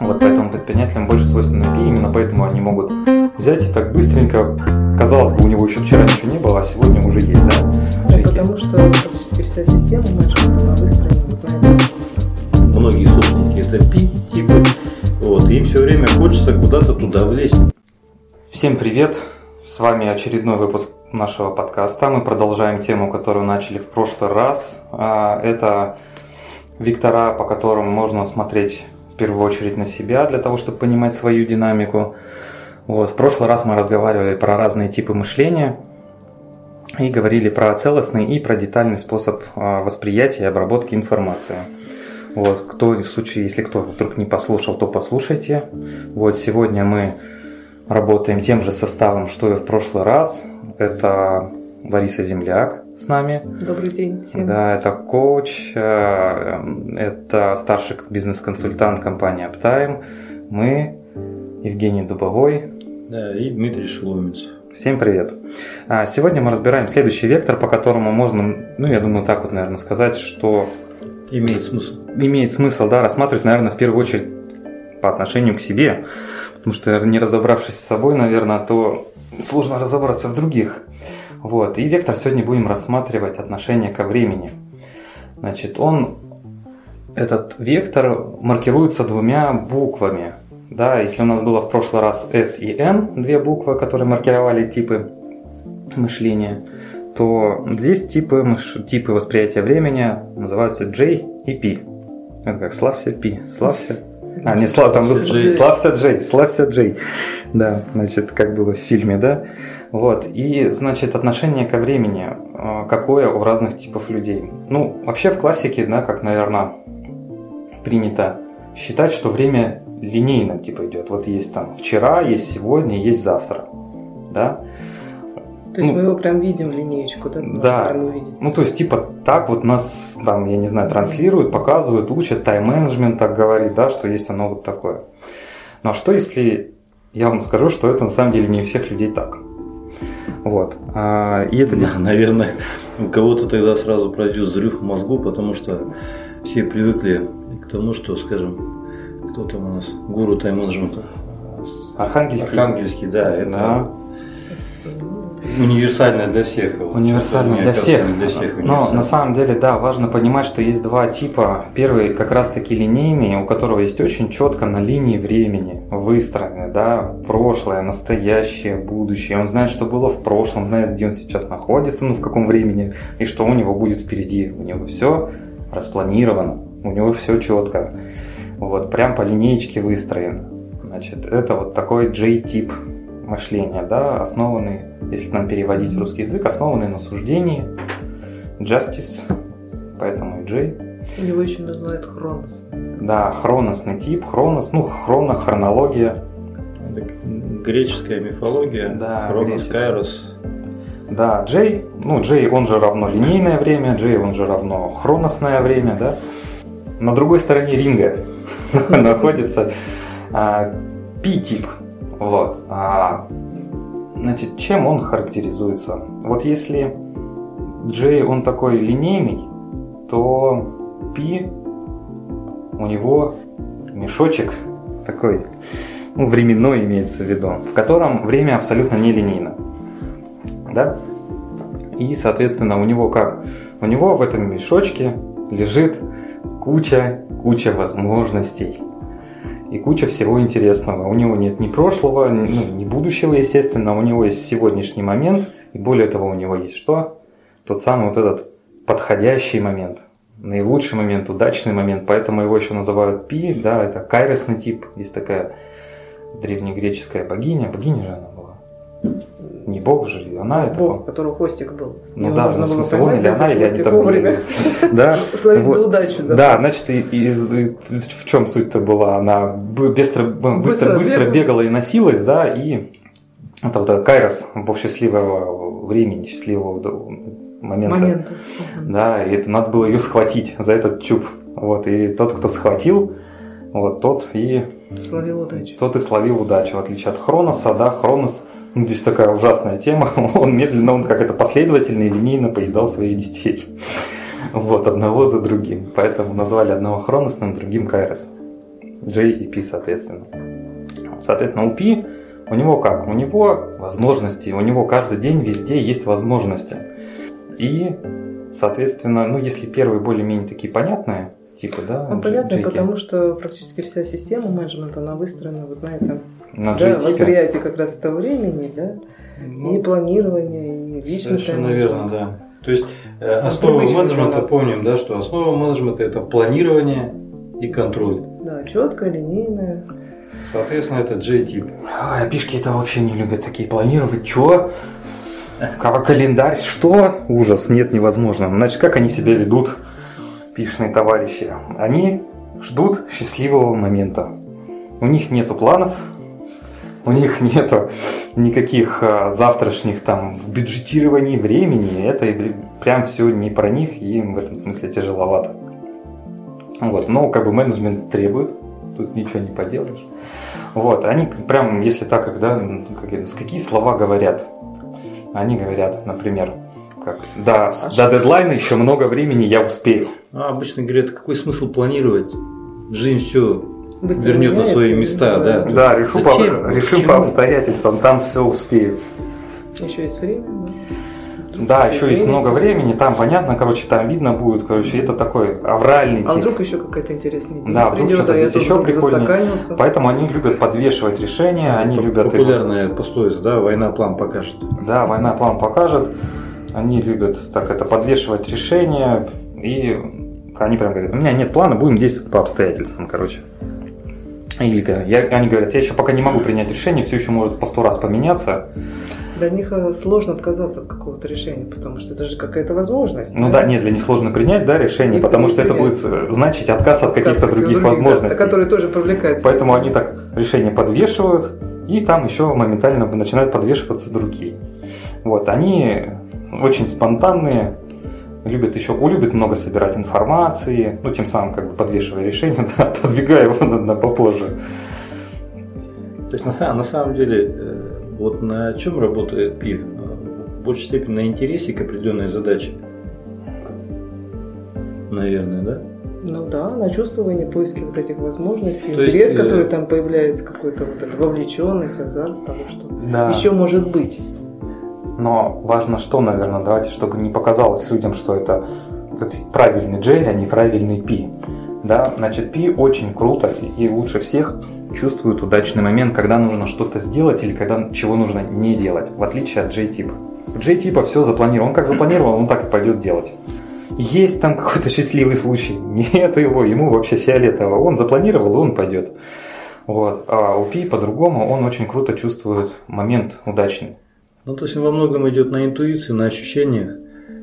Вот поэтому предпринимателям больше свойственно пи, именно поэтому они могут взять и так быстренько, казалось бы, у него еще вчера ничего не было, а сегодня уже есть, да? Ну, потому что практически вся система менеджмента, она выстроена вот на этом. Многие собственники это пи типы, вот, и все время хочется куда-то туда влезть. Всем привет! С вами очередной выпуск нашего подкаста. Мы продолжаем тему, которую начали в прошлый раз. А, это вектора, по которым можно смотреть в первую очередь на себя, для того, чтобы понимать свою динамику. Вот. В прошлый раз мы разговаривали про разные типы мышления и говорили про целостный и про детальный способ а, восприятия и обработки информации. Вот, кто в случае, если кто вдруг не послушал, то послушайте. Вот сегодня мы работаем тем же составом, что и в прошлый раз. Это Лариса Земляк с нами. Добрый день всем. Да, это коуч, э, это старший бизнес-консультант компании Uptime. Мы, Евгений Дубовой. Да, и Дмитрий Шеломец. Всем привет. А, сегодня мы разбираем следующий вектор, по которому можно, ну, я думаю, так вот, наверное, сказать, что... Имеет смысл. Имеет смысл, да, рассматривать, наверное, в первую очередь по отношению к себе. Потому что, не разобравшись с собой, наверное, то сложно разобраться в других. Вот. И вектор сегодня будем рассматривать отношение ко времени. Значит, он, этот вектор маркируется двумя буквами. Да, если у нас было в прошлый раз S и N, две буквы, которые маркировали типы мышления, то здесь типы, мыш... типы восприятия времени называются J и P. Это как славься P, славься а, не слав, там славься Джей, славься Джей. Да, значит, как было в фильме, да? Вот, и, значит, отношение ко времени, а, какое у разных типов людей. Ну, вообще в классике, да, как, наверное, принято считать, что время линейно, типа, идет. Вот есть там вчера, есть сегодня, есть завтра, да? То есть ну, мы его прям видим линеечку, да? Да. Ну, то есть, типа, так вот нас, там, я не знаю, транслируют, показывают, учат, тайм-менеджмент так говорит, да, что есть оно вот такое. Но что если я вам скажу, что это на самом деле не у всех людей так? Вот. А, и это да, Наверное, у кого-то тогда сразу пройдет взрыв в мозгу, потому что все привыкли к тому, что, скажем, кто там у нас, гуру тайм-менеджмента? Архангельский. Архангельский, да. Это да Универсальная для всех. Универсальная для всех. для всех. Но на самом деле, да, важно понимать, что есть два типа. Первый как раз таки линейный, у которого есть очень четко на линии времени выстроены, да, прошлое, настоящее, будущее. Он знает, что было в прошлом, знает, где он сейчас находится, ну, в каком времени, и что у него будет впереди. У него все распланировано, у него все четко. Вот, прям по линеечке выстроено. Значит, это вот такой J-тип мышления, да, основанный, если нам переводить в русский язык, основанный на суждении, justice, поэтому и J. Его еще называют хронос. Да, хроносный тип, хронос, ну, хроно, хронология. Греческая мифология, да, хронос, кайрос. Да, J, ну, J, он же равно линейное время, J, он же равно хроносное время, да. На другой стороне ринга находится P-тип, вот. Значит, чем он характеризуется? Вот если J, он такой линейный, то P у него мешочек такой, ну, временной имеется в виду, в котором время абсолютно не линейно. Да? И, соответственно, у него как? У него в этом мешочке лежит куча, куча возможностей и куча всего интересного. У него нет ни прошлого, ни, ну, ни будущего, естественно, у него есть сегодняшний момент, и более того, у него есть что? Тот самый вот этот подходящий момент, наилучший момент, удачный момент, поэтому его еще называют Пи, да, это кайросный тип, есть такая древнегреческая богиня, богиня же она была. Не бог же, она это... Бог, которого хвостик был. Ну Его да, ну, в смысле, он или она, или они там. Да. Словить за удачу. Да, значит, и, в чем суть-то была? Она быстро, быстро, быстро бегала и носилась, да, и это вот Кайрос, бог счастливого времени, счастливого момента. момента. Да, и это надо было ее схватить за этот чуб. Вот, и тот, кто схватил, вот тот и... Словил удачу. Тот и словил удачу, в отличие от Хроноса, да, Хронос ну, здесь такая ужасная тема. Он медленно, он как это последовательно и линейно поедал своих детей. Вот, одного за другим. Поэтому назвали одного хроносным, другим кайросным. J и P, соответственно. Соответственно, у P у него как? У него возможности, у него каждый день везде есть возможности. И, соответственно, ну, если первые более-менее такие понятные, типа, да, Ну, понятно, Джейки, потому что практически вся система менеджмента, она выстроена вот на этом на да, J-типе, восприятии как раз этого времени, да, Ну, и планирования, и личного Совершенно верно, да. То есть э, основа привычно менеджмента, помним, да, что основа менеджмента это планирование и контроль. Да, четкое, линейное. Соответственно, это J-тип. А пишки это вообще не любят такие планировать. Чё? Как календарь? Что? Ужас, нет, невозможно. Значит, как они себя ведут, пишные товарищи? Они ждут счастливого момента. У них нету планов, у них нету никаких а, завтрашних там бюджетирований времени. Это прям все не про них, и им в этом смысле тяжеловато. Вот, но как бы менеджмент требует, тут ничего не поделаешь. Вот, они прям, если так, их, да, ну, как какие слова говорят? Они говорят, например, как, да, с- до дедлайна еще много времени, я успею. А обычно говорят, какой смысл планировать? Жизнь все Быстро вернет на свои места, да. Да, есть решу по, решим Почему? по обстоятельствам, там все успею. Еще есть время, да. Да, еще есть Время. много времени, там понятно, короче, там видно будет, короче, это такой авральный А тип. вдруг еще какая-то интересная идея Да, вдруг придет, что-то а здесь еще прикольнее. Поэтому они любят подвешивать решения, они любят... Популярная пословица, да, война план покажет. Да, война план покажет. Они любят так это подвешивать решения. И они прям говорят, у меня нет плана, будем действовать по обстоятельствам, короче. Или говорят, я, они говорят, я еще пока не могу принять решение, все еще может по сто раз поменяться. Для них э, сложно отказаться от какого-то решения, потому что это же какая-то возможность. Ну да, нет, для них сложно принять да, решение, И потому что это будет э, значить отказ от каких-то других да, возможностей. которые тоже привлекаются. Поэтому они так решение подвешивают, и там еще моментально начинают подвешиваться другие. Вот, они очень спонтанные, любят еще, любят много собирать информации, ну, тем самым как бы подвешивая решение, да, отодвигая его на, на попозже. То есть на, самом- на самом деле, э, вот на чем работает ПИВ? Э, В большей степени на интересе к определенной задаче. Наверное, да? Ну да, на чувствование, поиски вот этих возможностей, То есть, интерес, э, который там появляется, какой-то вот вовлеченность, азарт того, что Да. еще может быть. Но важно что, наверное, давайте, чтобы не показалось людям, что это правильный J, а не правильный P. Да, значит, P очень круто и лучше всех чувствует удачный момент, когда нужно что-то сделать или когда чего нужно не делать, в отличие от J-типа. У J-типа все запланировано. Он как запланировал, он так и пойдет делать. Есть там какой-то счастливый случай. Нет его, ему вообще фиолетово. Он запланировал, и он пойдет. Вот. А у Пи по-другому, он очень круто чувствует момент удачный. Ну, то есть во многом идет на интуиции, на ощущениях.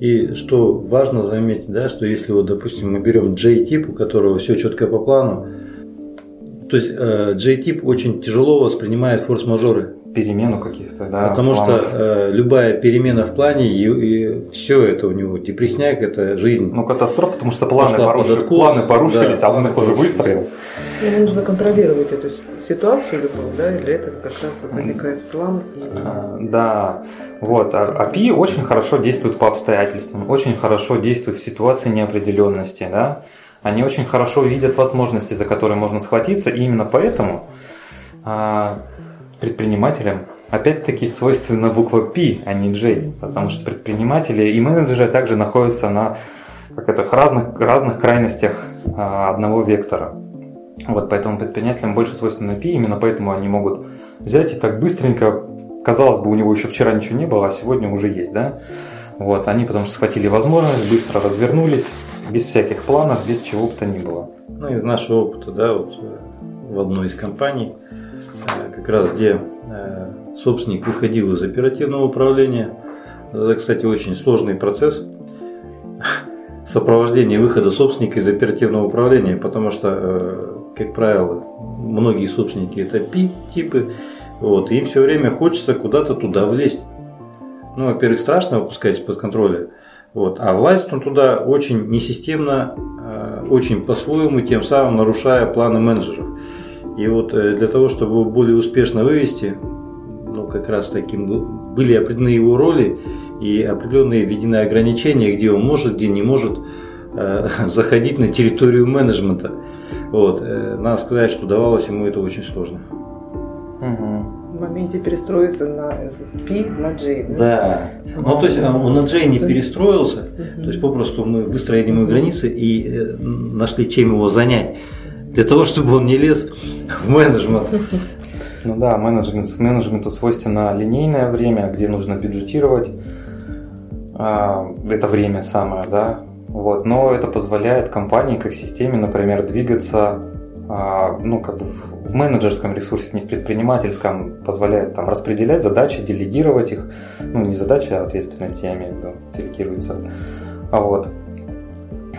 И что важно заметить, да, что если вот, допустим, мы берем J-тип, у которого все четко по плану, то есть э, J-тип очень тяжело воспринимает форс-мажоры. Перемену каких-то, да. потому планов. что э, любая перемена в плане, и, все это у него, депресняк, это жизнь. Ну, катастрофа, потому что планы, Пошла поруш- под откос, планы порушились, да, а он их уже выстроил. Ему нужно контролировать эту ситуацию любую, да, и для этого как раз возникает план. И... А, Да, вот. А а Пи очень хорошо действует по обстоятельствам, очень хорошо действует в ситуации неопределенности, да. Они очень хорошо видят возможности, за которые можно схватиться, и именно поэтому а, предпринимателям опять-таки свойственна буква P, а не J, потому что предприниматели и менеджеры также находятся на как это, разных, разных крайностях а, одного вектора. Вот поэтому предпринимателям больше свойственно P, именно поэтому они могут взять и так быстренько, казалось бы, у него еще вчера ничего не было, а сегодня уже есть, да? Вот, они потому что схватили возможность, быстро развернулись, без всяких планов, без чего бы то ни было. Ну, из нашего опыта, да, вот э, в одной из компаний, как раз где э, собственник выходил из оперативного управления, это, кстати, очень сложный процесс сопровождения выхода собственника из оперативного управления, потому что, э, как правило, многие собственники это P-типы, вот, им все время хочется куда-то туда влезть. Ну, во-первых, страшно выпускать из-под контроля, вот, а влазит он туда очень несистемно, э, очень по-своему, тем самым нарушая планы менеджеров. И вот э, для того, чтобы его более успешно вывести, ну, как раз таким был- были определены его роли и определенные введены ограничения, где он может, где не может э, заходить на территорию менеджмента. Вот. э, Надо сказать, что давалось ему это очень сложно. Мгм. В моменте перестроиться на P на J. Да. Ну, то есть а, он на Джей не перестроился, то есть попросту мы выстроили ему границы и э, нашли чем его занять. Для того, чтобы он не лез в менеджмент. Ну да, менеджмент, менеджменту свойственно линейное время, где нужно бюджетировать. А, это время самое, да. Вот. Но это позволяет компании как системе, например, двигаться а, ну, как бы в менеджерском ресурсе, не в предпринимательском, позволяет там распределять задачи, делегировать их. Ну, не задачи, а ответственность, я имею в виду, делегируется. А вот.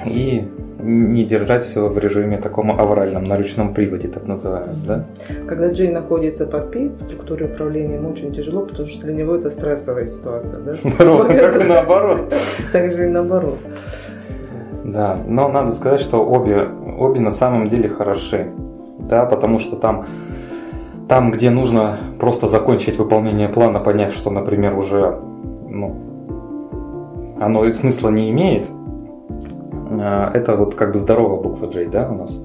И не держать все в режиме таком авральном, на ручном приводе, так называемом, да? Когда Джей находится под P в структуре управления, ему очень тяжело, потому что для него это стрессовая ситуация. Да? Ровно как и наоборот. Так же и наоборот. Да, но надо сказать, что обе, обе на самом деле хороши. Да, потому что там, там, где нужно просто закончить выполнение плана, поняв, что, например, уже ну, оно и смысла не имеет, это вот как бы здоровая буква J, да, у нас.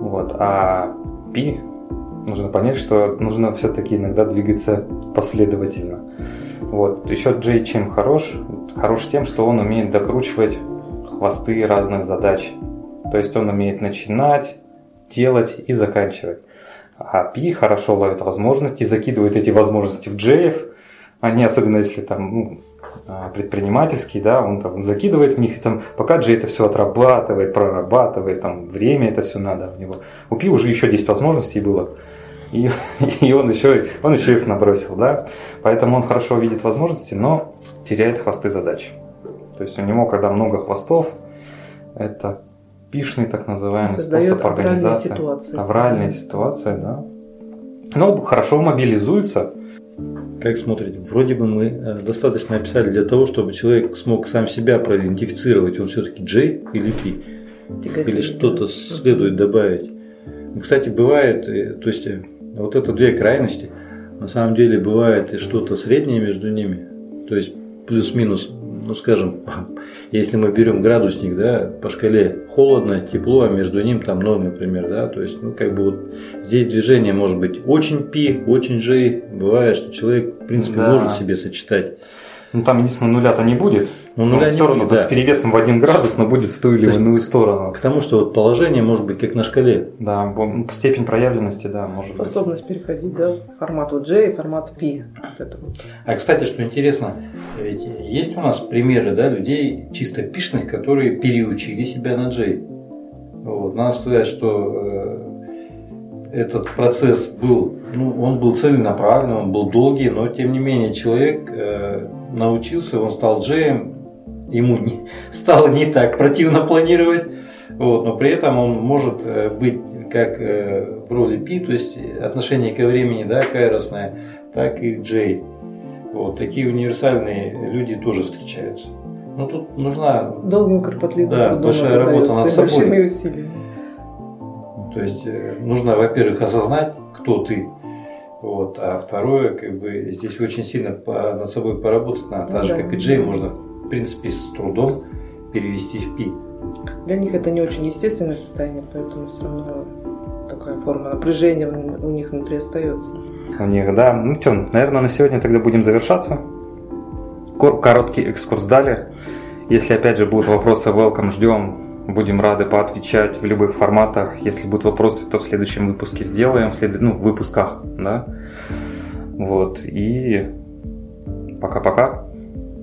Вот. А P нужно понять, что нужно все-таки иногда двигаться последовательно. Вот. Еще J чем хорош? Хорош тем, что он умеет докручивать хвосты разных задач. То есть он умеет начинать, делать и заканчивать. А P хорошо ловит возможности, закидывает эти возможности в J. Они, особенно если там ну, а, предпринимательский, да, он там закидывает в них, и там, пока Джей это все отрабатывает, прорабатывает, там время это все надо у него. У Пи уже еще 10 возможностей было, и, и он, еще, он еще их набросил, да. Поэтому он хорошо видит возможности, но теряет хвосты задач. То есть у него, когда много хвостов, это пишный так называемый Создает способ организации. ситуации. Авральная ситуация, да. Но хорошо мобилизуется, Как смотрите, вроде бы мы э, достаточно описали для того, чтобы человек смог сам себя проидентифицировать, он все-таки J или P, или что-то следует добавить. Ну, Кстати, бывает, э, то есть э, вот это две крайности, на самом деле бывает и что-то среднее между ними, то есть плюс-минус, ну скажем, если мы берем градусник, да, по шкале холодно, тепло, а между ним там ноль, например, да, то есть, ну как бы вот здесь движение может быть очень пи, очень J, бывает, что человек, в принципе, Да. может себе сочетать. Ну там единственное нуля-то не будет. Ну, нуля не все равно да. с перевесом в один градус, но будет в ту или иную сторону. К тому, что вот положение может быть как на шкале. Да, бо- степень проявленности, да, может быть. Способность переходить да, формат J и формат P. Вот это вот. А кстати, что интересно, ведь есть у нас примеры да, людей чисто пишных, которые переучили себя на J. Вот. Надо сказать, что э, этот процесс был, ну, он был целенаправленный, он был долгий, но тем не менее человек э, научился, он стал J, ему не- стало не так противно планировать, вот, но при этом он может э, быть как э, в роли P, то есть отношение ко времени, да, кайросное, так и J. Вот, такие универсальные люди тоже встречаются. Ну, тут нужна, Долгим кропотливым Да, большая работа над собой. усилиями. то есть, э, нужно, во-первых, осознать, кто ты, вот, а второе, как бы, здесь очень сильно по- над собой поработать надо, так Ну же, да. как и J, можно, в принципе, с трудом перевести в P. Для них это не очень естественное состояние, поэтому все равно такая форма напряжения у них внутри остается. У них, да. Ну что, наверное, на сегодня тогда будем завершаться. Кор- Короткий экскурс дали. Если опять же будут вопросы, welcome, ждем. Будем рады поотвечать в любых форматах. Если будут вопросы, то в следующем выпуске сделаем, в след- ну, в выпусках, да. Вот. И пока-пока.